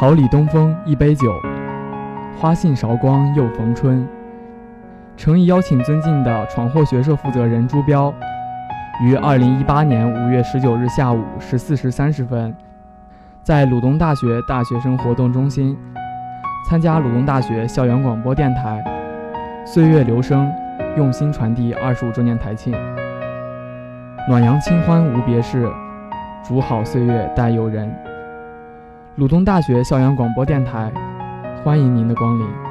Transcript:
桃李东风一杯酒，花信韶光又逢春。诚意邀请尊敬的闯祸学社负责人朱彪，于二零一八年五月十九日下午十四时三十分，在鲁东大学大学生活动中心参加鲁东大学校园广播电台“岁月留声，用心传递”二十五周年台庆。暖阳清欢无别事，煮好岁月待友人。鲁东大学校园广播电台，欢迎您的光临。